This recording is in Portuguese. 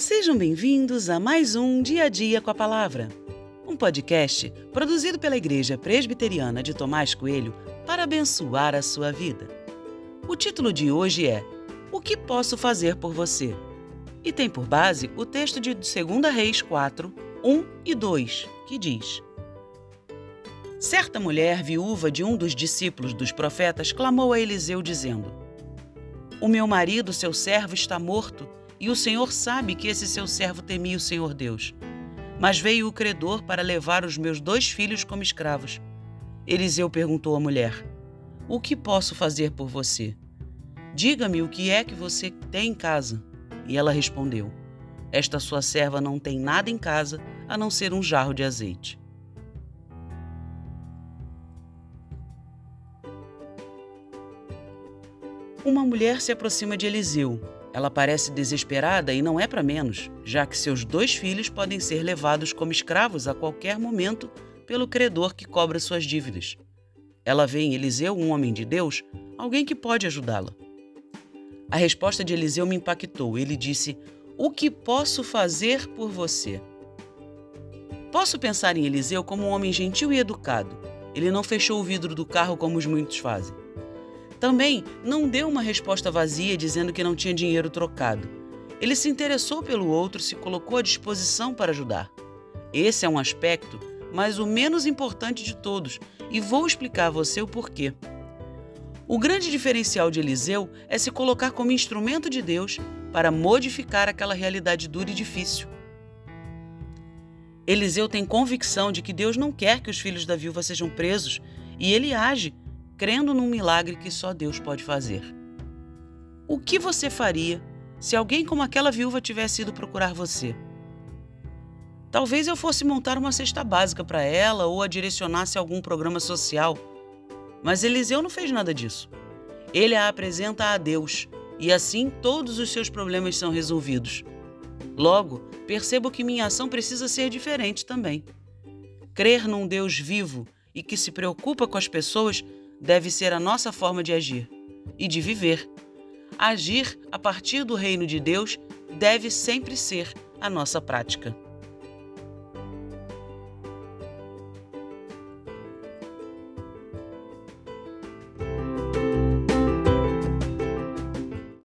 Sejam bem-vindos a mais um Dia a Dia com a Palavra, um podcast produzido pela Igreja Presbiteriana de Tomás Coelho para abençoar a sua vida. O título de hoje é O que posso fazer por você? E tem por base o texto de 2 Reis 4, 1 e 2, que diz: Certa mulher, viúva de um dos discípulos dos profetas, clamou a Eliseu, dizendo: O meu marido, seu servo, está morto e o Senhor sabe que esse seu servo temia o Senhor Deus. Mas veio o credor para levar os meus dois filhos como escravos. Eliseu perguntou à mulher: O que posso fazer por você? Diga-me o que é que você tem em casa. E ela respondeu: Esta sua serva não tem nada em casa a não ser um jarro de azeite. Uma mulher se aproxima de Eliseu ela parece desesperada e não é para menos, já que seus dois filhos podem ser levados como escravos a qualquer momento pelo credor que cobra suas dívidas. Ela vê em Eliseu um homem de Deus, alguém que pode ajudá-la. A resposta de Eliseu me impactou. Ele disse: O que posso fazer por você? Posso pensar em Eliseu como um homem gentil e educado. Ele não fechou o vidro do carro como os muitos fazem. Também não deu uma resposta vazia dizendo que não tinha dinheiro trocado. Ele se interessou pelo outro, se colocou à disposição para ajudar. Esse é um aspecto, mas o menos importante de todos, e vou explicar a você o porquê. O grande diferencial de Eliseu é se colocar como instrumento de Deus para modificar aquela realidade dura e difícil. Eliseu tem convicção de que Deus não quer que os filhos da viúva sejam presos e ele age crendo num milagre que só Deus pode fazer. O que você faria se alguém como aquela viúva tivesse ido procurar você? Talvez eu fosse montar uma cesta básica para ela ou a direcionasse a algum programa social. Mas Eliseu não fez nada disso. Ele a apresenta a Deus e assim todos os seus problemas são resolvidos. Logo, percebo que minha ação precisa ser diferente também. Crer num Deus vivo e que se preocupa com as pessoas deve ser a nossa forma de agir e de viver. Agir a partir do reino de Deus deve sempre ser a nossa prática.